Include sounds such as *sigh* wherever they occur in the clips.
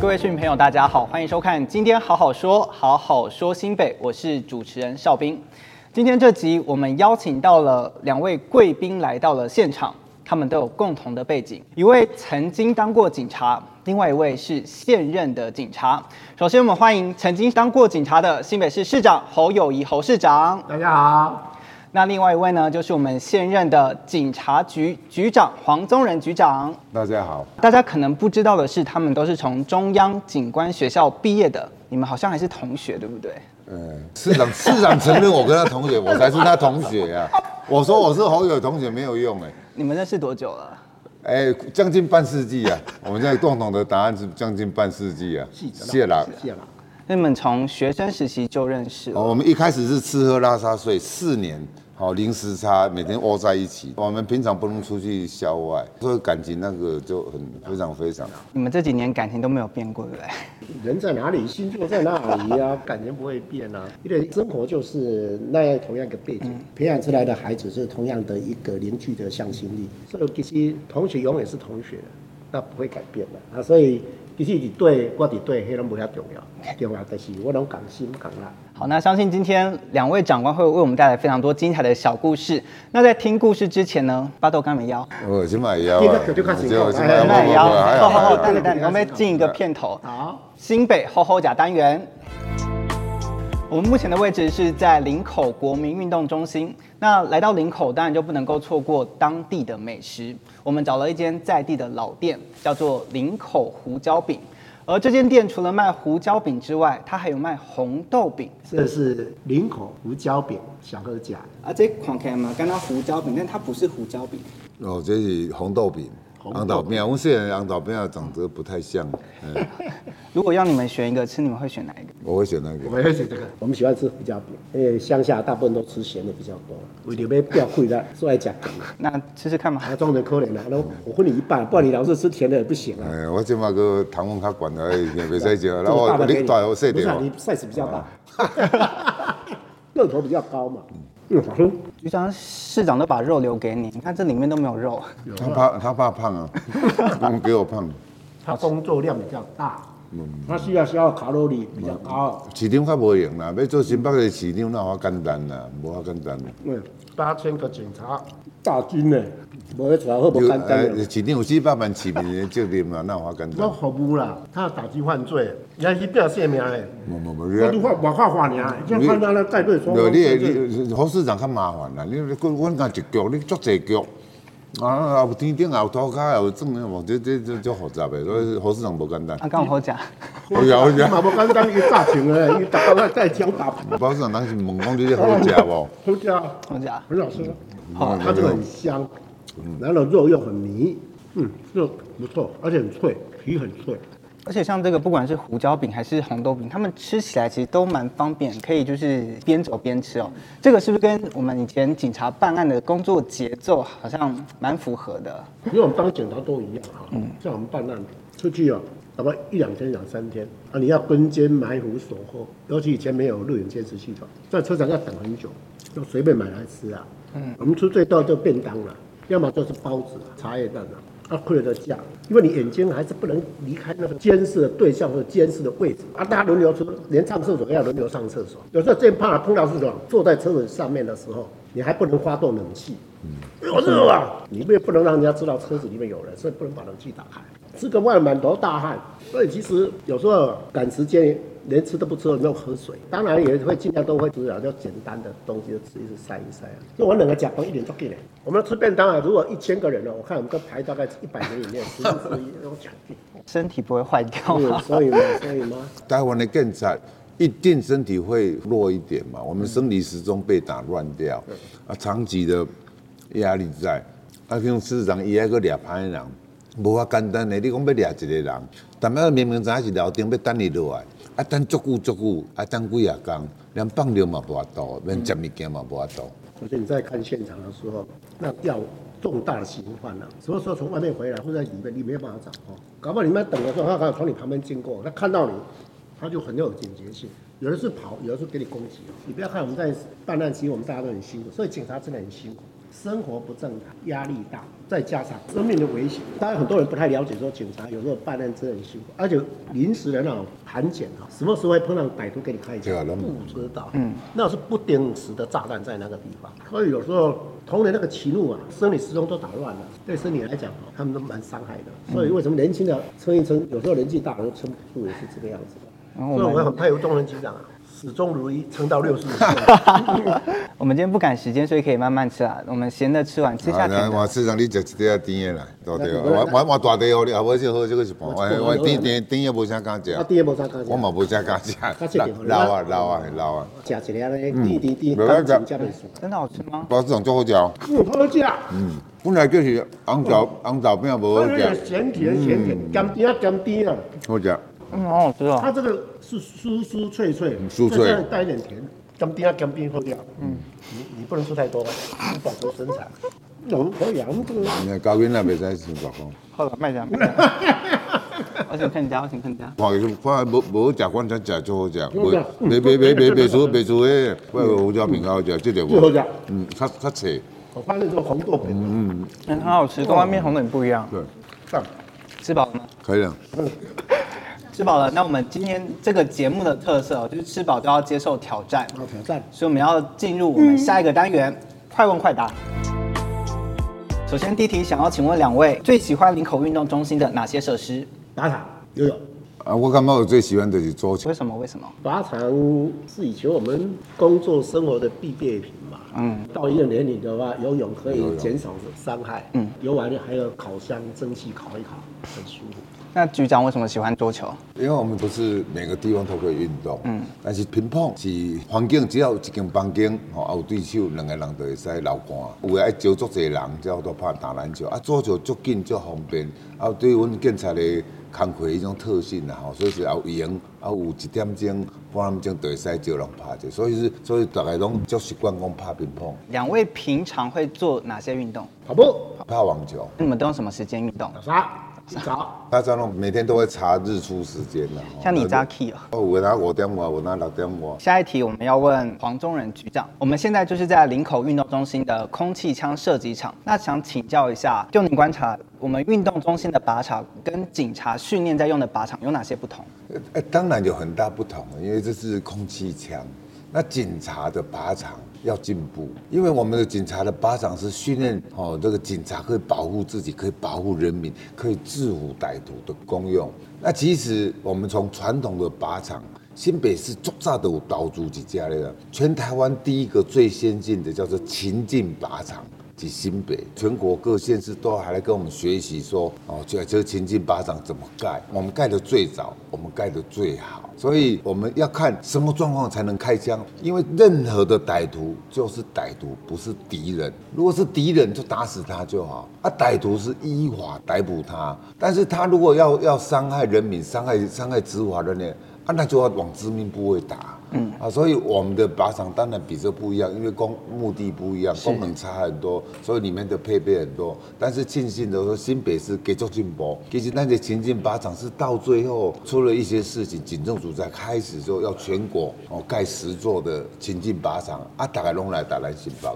各位市民朋友，大家好，欢迎收看今天好好说，好好说新北，我是主持人邵兵。今天这集我们邀请到了两位贵宾来到了现场，他们都有共同的背景，一位曾经当过警察，另外一位是现任的警察。首先，我们欢迎曾经当过警察的新北市市长侯友谊侯市长。大家好。那另外一位呢，就是我们现任的警察局局长黄宗仁局长。大家好。大家可能不知道的是，他们都是从中央警官学校毕业的。你们好像还是同学，对不对？嗯，市长市长承认我跟他同学，我才是他同学呀、啊。*laughs* 我说我是侯友同学没有用哎。你们认识多久了？哎，将近半世纪啊。我们现在共同的答案是将近半世纪啊。谢了，谢了。那你们从学生时期就认识了？我们一开始是吃喝拉撒睡四年。好零时差，每天窝在一起。我们平常不能出去校外，所以感情那个就很非常非常。你们这几年感情都没有变过，对不对？人在哪里，星座在哪里啊，感情不会变啊。因为生活就是那样同样一个背景，培养出来的孩子是同样的一个凝聚的向心力。所以其实同学永远是同学，那不会改变的啊。所以。其实你对我伫对黑龙不太重要，*laughs* 重要的是我能讲心讲啦。好，那相信今天两位长官会为我们带来非常多精彩的小故事。那在听故事之前呢，巴豆干没腰，我先买腰，就开始腰，买腰，好好好，等等等，我们进一个片头。好，新北厚厚甲单元。我们目前的位置是在林口国民运动中心。那来到林口，当然就不能够错过当地的美食。我们找了一间在地的老店，叫做林口胡椒饼。而这间店除了卖胡椒饼之外，它还有卖红豆饼。这是林口胡椒饼小盒夹啊，这看起来嘛，刚刚胡椒饼，但它不是胡椒饼。哦，这是红豆饼。红豆饼，我现在红豆饼长得不太像。如果要你们选一个吃，你们会选哪一个？我会选那个。我会选这个。我们喜欢吃胡椒饼，因为乡下大部分都吃咸的比较多。为了要不要贵的，所以爱讲。那吃吃看嘛。啊，装的可怜了，那我分你一半，不然你老是吃甜的也不行啊。哎，我今嘛个糖分较高的，也别使食。然后你大我细点。你 size 比较大，个头比较高嘛。嗯，好吃。局长、市长都把肉留给你，你看这里面都没有肉。他怕他怕胖啊，*laughs* 不给我胖。他工作量比较大，嗯，他需要消耗卡路里比较高。市场较无用啦，要做新北的市场那好简单啦，无遐简单。嗯，八千个警察大军呢，无得出来好不简单。市场有几百万市民的责任嘛，那么简单。那服务啦，他要打击犯罪，你还去表现名嘞？没没没，我都话我话话你啊，像看到那带队说。你你侯市长较麻烦啦，你你我我讲一局，你做一局。啊，有天顶，有土卡，有种的，这这这这复杂的，所以好市长无简单。啊，刚好食。好食好食。嘛无简单，一个炸场的，一打包来带枪打。侯市长当时问讲，你这好食无？好食，好食，很好吃。好，它这个很香，然后肉又很绵，嗯，肉不错，而且很脆，皮很脆。而且像这个，不管是胡椒饼还是红豆饼，他们吃起来其实都蛮方便，可以就是边走边吃哦。这个是不是跟我们以前警察办案的工作节奏好像蛮符合的？因为我们当警察都一样哈，嗯，像我们办案出去哦，大概一两天两三天啊，你要跟监埋伏守候，尤其以前没有录影监视系统，在车上要等很久，就随便买来吃啊。嗯，我们吃最多就便当了，要么就是包子、茶叶蛋啊。他亏了价，因为你眼睛还是不能离开那个监视的对象或者监视的位置啊！大家轮流出，连上厕所都要轮流上厕所。有时候最怕碰到是什么？坐在车子上面的时候，你还不能发动冷气，有热啊！你也不能让人家知道车子里面有人，所以不能把冷气打开。吃个饭满头大汗，所以其实有时候赶时间。连吃都不吃，没有喝水，当然也会尽量都会吃啊，就简单的东西就吃一吃，塞一塞啊。就我两个甲方一点都给的。我们吃便当啊，如果一千个人呢，我看我们都排大概一百人以内，十分之一都抢定。*laughs* 身体不会坏掉吗？所以嘛，所以嘛，台湾的更惨一定身体会弱一点嘛。我们生理时钟被打乱掉，嗯、啊，长期的压力在，啊，像市长伊还个俩派人，无法简单的，你讲要俩一个人，但系明明早是楼顶要等你落来。啊，等足久足久，啊，等几啊工，连放尿嘛无法度，连食物件嘛无法度。而且你在看现场的时候，那要重大的刑犯了，什么时候从外面回来，或者在里面，你没有办法找哦。搞不好你们在等的时候，他刚好从你旁边经过，他看到你，他就很有警觉性。有的是跑，有的是给你攻击。你不要看我们在办案期，我们大家都很辛苦，所以警察真的很辛苦。生活不正常，压力大，再加上生命的危险。当然很多人不太了解，说警察有时候办案真的很辛苦，而且临时的那种盘检啊，什么时候会碰到歹徒给你开枪？不知道。嗯，那是不定时的炸弹在那个地方，所以有时候同仁那个起怒啊，生理时钟都打乱了，对身体来讲哦，他们都蛮伤害的。所以为什么年轻的撑一撑，有时候年纪大了又撑不住，也是这个样子的。所以我很佩服中人局长啊。始终如一，撑到六十五岁。*laughs* 我们今天不赶时间，所以可以慢慢吃啊。我们咸的吃完，吃下甜的。我市长，你吃一点甜的啦，对对。我我我大地哦，你后尾就好这个是饭。我我甜甜甜也无啥敢食。啊，甜也无啥敢食。我嘛无啥敢食。*laughs* 老啊老啊老啊。吃一粒咧，甜甜甜。真的好吃吗？包市长最好食。嗯，好食。嗯，本来就是红枣红枣饼无好食。咸甜咸甜，甘甜甘甜啊。好食。嗯，好好吃哦。它这个是酥酥脆脆，酥脆，带一点甜，甘甜啊甘甜好掉。嗯，你你不能吃太多，保持身材。嗯，可以啊，这个。你看高原那边在吃啥个？好了，卖 *laughs* 家。我想看家，我想看家。看就是看无无好食，反正食就好食。袂袂袂袂袂袂输袂输诶，我胡椒饼好食，这条无。好食。嗯，较较脆。我发现这个红豆饼，嗯嗯，很好吃，跟外面红豆饼不一样。对。吃饱了吗？可以了。吃饱了，那我们今天这个节目的特色就是吃饱都要接受挑战。挑战，所以我们要进入我们下一个单元，快问快答。首先第一题，想要请问两位最喜欢林口运动中心的哪些设施？打卡、游泳。啊，我感觉我最喜欢的是桌球。为什么？为什么？靶场是以前我们工作生活的必备品嘛。嗯。到一个年龄的话，游泳可以减少伤害。嗯。游完了还有烤箱蒸汽烤一烤，很舒服。那局长为什么喜欢桌球？因为我们不是每个地方都可以运动，嗯，但是乒乓是环境，只要有一间房间，吼，有对手，两个人就会使流汗。有的爱招足侪人，才好多拍打篮球。啊，桌球足紧足方便，啊，对阮警察的工课一种特性啦，吼，所以是有赢，啊，有一点钟、半点钟就会使招人拍者。所以是，所以大家拢就习惯讲拍乒乓。两位平常会做哪些运动？跑步、打网球。你们都用。什么时间运动？啥？洗澡，他这种每天都会查日出时间的。像你扎 key 哦，我拿五点五，我拿六点五。下一题我们要问黄宗仁局长，我们现在就是在林口运动中心的空气枪射击场，那想请教一下，就您观察，我们运动中心的靶场跟警察训练在用的靶场有哪些不同？呃，当然有很大不同，因为这是空气枪，那警察的靶场。要进步，因为我们的警察的靶场是训练哦，这个警察可以保护自己，可以保护人民，可以制服歹徒的功用。那其实我们从传统的靶场，新北市最早都有投资几家的，全台湾第一个最先进的叫做情境靶场。及新北，全国各县市都还来跟我们学习，说哦，这这个情境靶场怎么盖？我们盖的最早，我们盖的最好，所以我们要看什么状况才能开枪，因为任何的歹徒就是歹徒，不是敌人。如果是敌人，就打死他就好。啊，歹徒是依法逮捕他，但是他如果要要伤害人民、伤害伤害执法的人，啊，那就要往致命部位打。嗯啊，所以我们的靶场当然比这不一样，因为功目的不一样，功能差很多，所以里面的配备很多。但是庆幸的说，新北市给做进步。其实那些前进靶场是到最后出了一些事情，警政署才开始说要全国哦盖十座的前进靶场啊，大概拢来打来新北。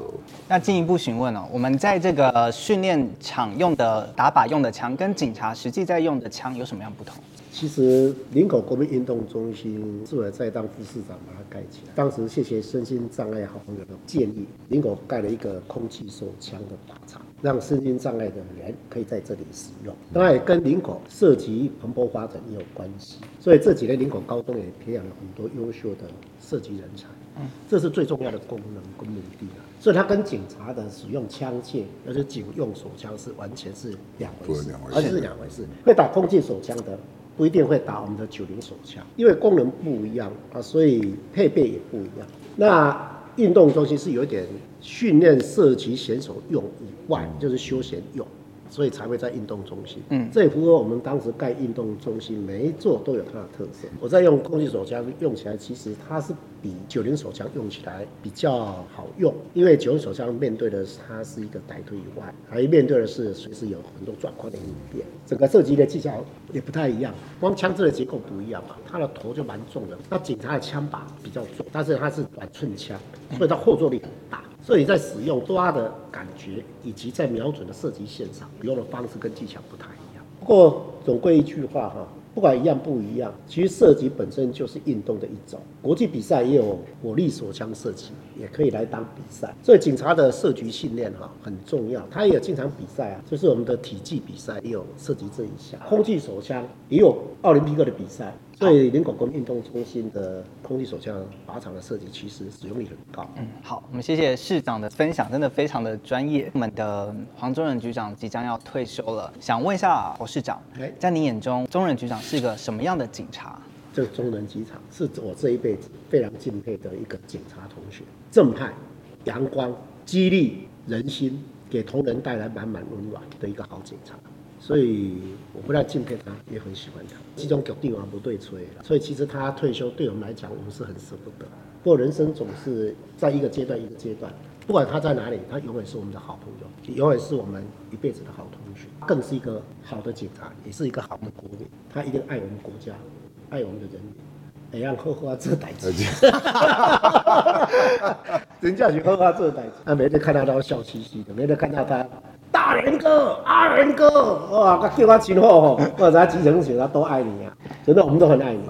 那进一步询问哦，我们在这个训练场用的打靶用的枪，跟警察实际在用的枪有什么样不同？其实林口国民运动中心是我在当副市长把它盖起来。当时谢谢身心障碍好朋友的建议，林口盖了一个空气手枪的靶场，让身心障碍的人可以在这里使用。当然也跟林口涉及蓬勃发展也有关系。所以这几年林口高中也培养了很多优秀的射击人才。嗯，这是最重要的功能跟目的了。所以它跟警察的使用枪械，而且警用手枪是完全是两回事，而且是两回事。会打空气手枪的。不一定会打我们的九零手枪，因为功能不一样啊，所以配备也不一样。那运动中心是有点训练射击选手用以外，就是休闲用。所以才会在运动中心。嗯，这也符合我们当时盖运动中心，每一座都有它的特色。我在用空气手枪用起来，其实它是比九零手枪用起来比较好用，因为九零手枪面对的是它是一个歹徒以外，还面对的是随时有很多状况的应变。整个射击的技巧也不太一样，光枪支的结构不一样嘛，它的头就蛮重的。那警察的枪把比较重，但是它是短寸枪，所以它后坐力很大。所以在使用抓的感觉以及在瞄准的射击线上，用的方式跟技巧不太一样。不过总归一句话哈。不管一样不一样，其实射击本身就是运动的一种。国际比赛也有火力手枪射击，也可以来当比赛。所以警察的射击训练哈很重要，他也有经常比赛啊，就是我们的体技比赛也有射击这一项，空气手枪也有奥林匹克的比赛。所以林口公运动中心的空气手枪靶场的设计其实使用率很高。嗯，好，我们谢谢市长的分享，真的非常的专业。我们的黄宗仁局长即将要退休了，想问一下侯市长，在你眼中，宗仁局长是一个什么样的警察？这个宗仁机场是我这一辈子非常敬佩的一个警察同学，正派、阳光、激励人心，给同仁带来满满温暖的一个好警察。所以我不太敬佩他，也很喜欢他。其中搞定王不对吹，所以其实他退休对我们来讲，我们是很舍不得。不过人生总是在一个阶段一个阶段，不管他在哪里，他永远是我们的好朋友，永远是我们一辈子的好同学，更是一个好的警察，也是一个好的国民。他一定爱我们国家，爱我们的人民。哎呀，好好做代志，*laughs* 人家是好好做代志，啊，每天看到他笑嘻嘻的，每天看到他。大人哥，二仁哥，哇，他对我亲厚，或者他基层警察都爱你啊，真的，我们都很爱你。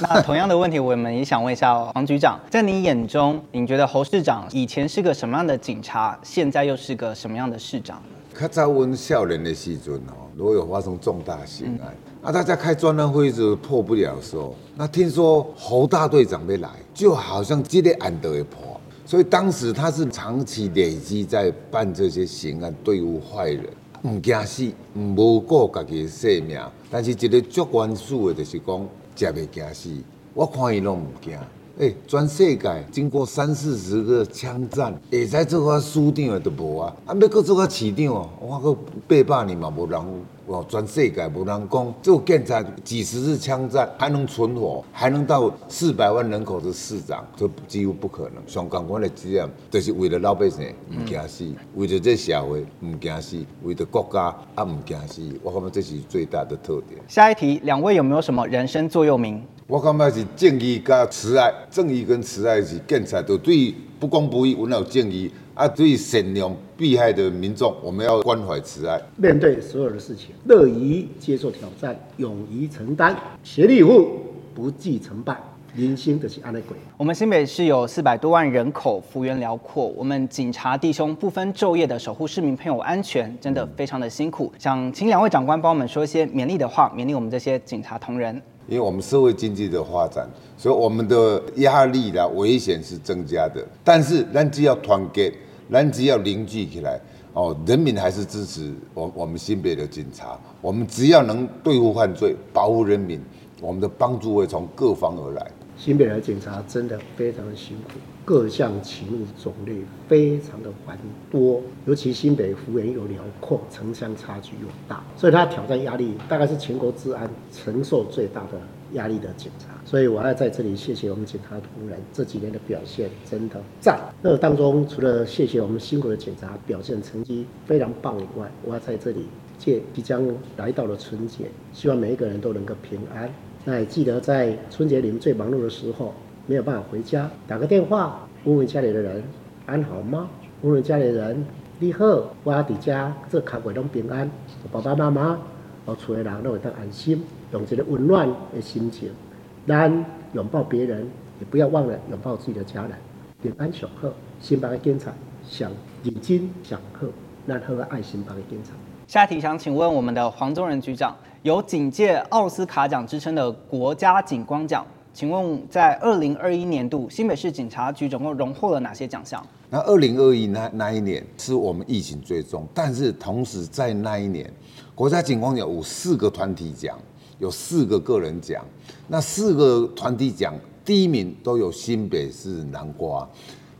那同样的问题，我们也想问一下黄局长，在你眼中，你觉得侯市长以前是个什么样的警察，现在又是个什么样的市长？较早阮少年的时阵哦，如果有发生重大刑案，嗯、啊，大家开专案会议破不了的时候，那听说侯大队长没来，就好像这个案都会破。所以当时他是长期累积在办这些刑案，对付坏人，唔惊死，唔无顾家己的性命。但是一个最关注的，就是讲，食袂惊死，我看伊拢唔惊。哎、欸，全世界经过三四十个枪战，会使做个署长的都无啊，啊，要搁做个市长，我搁八百年嘛无人。哦，全世界无人讲，就现在几十次枪战还能存活，还能到四百万人口的市长，这几乎不可能。上港湾的职业就是为了老百姓唔惊死，嗯、为了这社会唔惊死，为了国家啊唔惊死。我感觉这是最大的特点。下一题，两位有没有什么人生座右铭？我感觉是正义加慈爱，正义跟慈爱是建材都对不公不义，我有正义。啊，对善良被害的民众，我们要关怀慈爱，面对所有的事情，乐于接受挑战，勇于承担，协力以赴，不计成败。人生就是安内过。我们新北市有四百多万人口，幅员辽阔，我们警察弟兄不分昼夜的守护市民朋友安全，真的非常的辛苦。想请两位长官帮我们说一些勉励的话，勉励我们这些警察同仁。因为我们社会经济的发展，所以我们的压力啦危险是增加的，但是人只要团结。人只要凝聚起来，哦，人民还是支持我我们新北的警察。我们只要能对付犯罪、保护人民，我们的帮助会从各方而来。新北的警察真的非常的辛苦，各项勤务种类非常的繁多，尤其新北幅员又辽阔，城乡差距又大，所以他挑战压力大概是全国治安承受最大的。压力的警察，所以我要在这里谢谢我们警察同仁这几年的表现，真的赞。那当中除了谢谢我们辛苦的警察表现成绩非常棒以外，我要在这里借即将来到了春节，希望每一个人都能够平安。那也记得在春节你们最忙碌的时候没有办法回家，打个电话问问家里的人安好吗？问问家里人你好，我在家这卡鬼都平安，爸爸妈妈我厝的人都会得安心。用这个温暖的心情，咱拥抱别人，也不要忘了拥抱自己的家人。平安小贺，新北的警察想认真想贺，咱好爱新北的警察。下一题想请问我们的黄宗仁局长，有警界奥斯卡奖之称的国家警光奖，请问在二零二一年度新北市警察局总共荣获了哪些奖项？那二零二一那那一年是我们疫情最重，但是同时在那一年，国家警光奖有四个团体奖。有四个个人奖，那四个团体奖第一名都有新北市南瓜，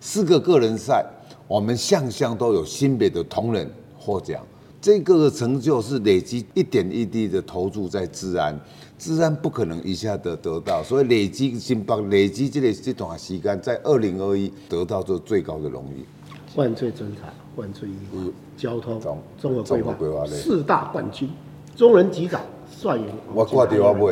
四个个人赛，我们项项都有新北的同仁获奖。这个成就是累积一点一滴的投注在治安，治安不可能一下子得到，所以累积新北累积这个这段时间，在二零二一得到这最高的荣誉。万岁侦查，万岁义务，交通综合规划四大冠军，中人局长。我挂电话不？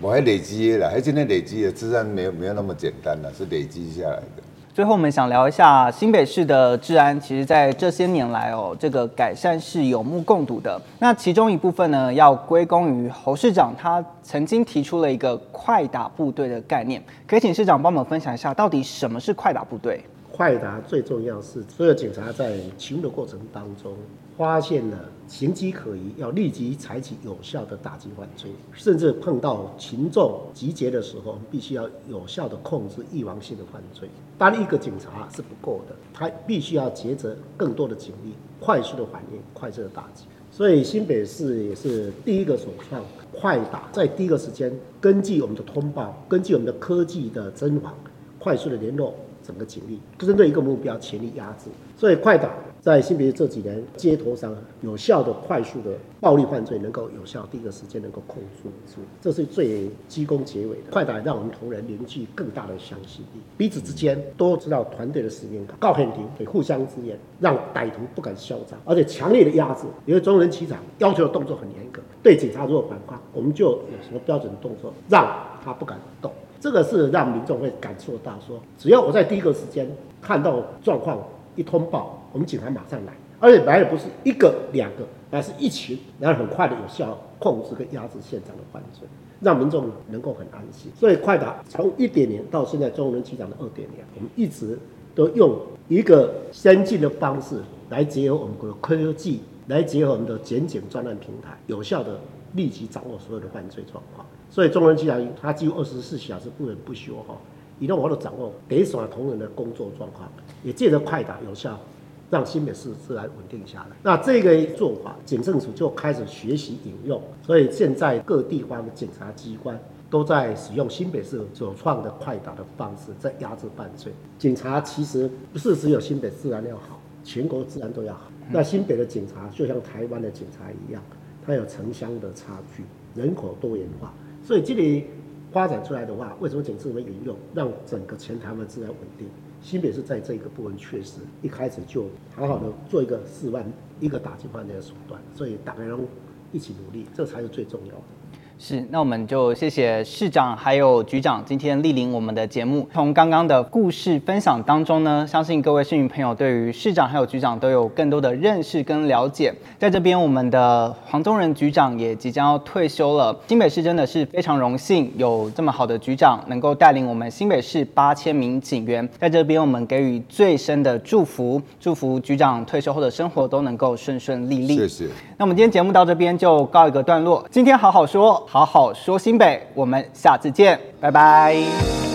我还累积的啦，还今天累积的，自然没有没有那么简单了，是累积下来的。最后我们想聊一下新北市的治安，其实在这些年来哦，这个改善是有目共睹的。那其中一部分呢，要归功于侯市长，他曾经提出了一个快打部队的概念。可以请市长帮我们分享一下，到底什么是快打部队？快打最重要是所有警察在勤务的过程当中，发现了形迹可疑，要立即采取有效的打击犯罪，甚至碰到群众集结的时候，必须要有效的控制预防性的犯罪。单一个警察是不够的，他必须要结合更多的警力，快速的反应，快速的打击。所以新北市也是第一个首创快打，在第一个时间，根据我们的通报，根据我们的科技的侦防，快速的联络。整个警力针对一个目标全力压制，所以快打在新北这几年街头上有效的、快速的暴力犯罪能够有效第一个时间能够控制住，这是最居功结尾的。快打让我们同仁凝聚更大的向心力，彼此之间都知道团队的使命感，高肯定会互相支援，让歹徒不敢嚣张，而且强烈的压制。因为中人机长要求的动作很严格，对警察如果反抗，我们就有什么标准的动作，让他不敢动。这个是让民众会感受到说，只要我在第一个时间看到状况一通报，我们警察马上来，而且来的不是一个两个，而是一群，然后很快的有效控制跟压制现场的犯罪，让民众能够很安心。所以快打从一点零到现在中人机长的二点零，我们一直都用一个先进的方式来结合我们的科技，来结合我们的检警专案平台，有效的立即掌握所有的犯罪状况。所以中人机长他几乎二十四小时不能不休哈，移动我的掌握第一线同仁的工作状况，也借着快打有效，让新北市自然稳定下来。那这个做法，警政署就开始学习引用，所以现在各地方的警察机关都在使用新北市首创的快打的方式，在压制犯罪。警察其实不是只有新北治安要好，全国治安都要好。那新北的警察就像台湾的警察一样，它有城乡的差距，人口多元化。所以这里发展出来的话，为什么仅次为引用，让整个全台湾自然稳定？新北是在这个部分确实一开始就好好的做一个示范，一个打击犯罪的手段，所以大家都一起努力，这才是最重要的。是，那我们就谢谢市长还有局长今天莅临我们的节目。从刚刚的故事分享当中呢，相信各位市民朋友对于市长还有局长都有更多的认识跟了解。在这边，我们的黄宗仁局长也即将要退休了。新北市真的是非常荣幸有这么好的局长能够带领我们新北市八千名警员。在这边，我们给予最深的祝福，祝福局长退休后的生活都能够顺顺利利。谢谢。那我们今天节目到这边就告一个段落。今天好好说。好好说新北，我们下次见，拜拜。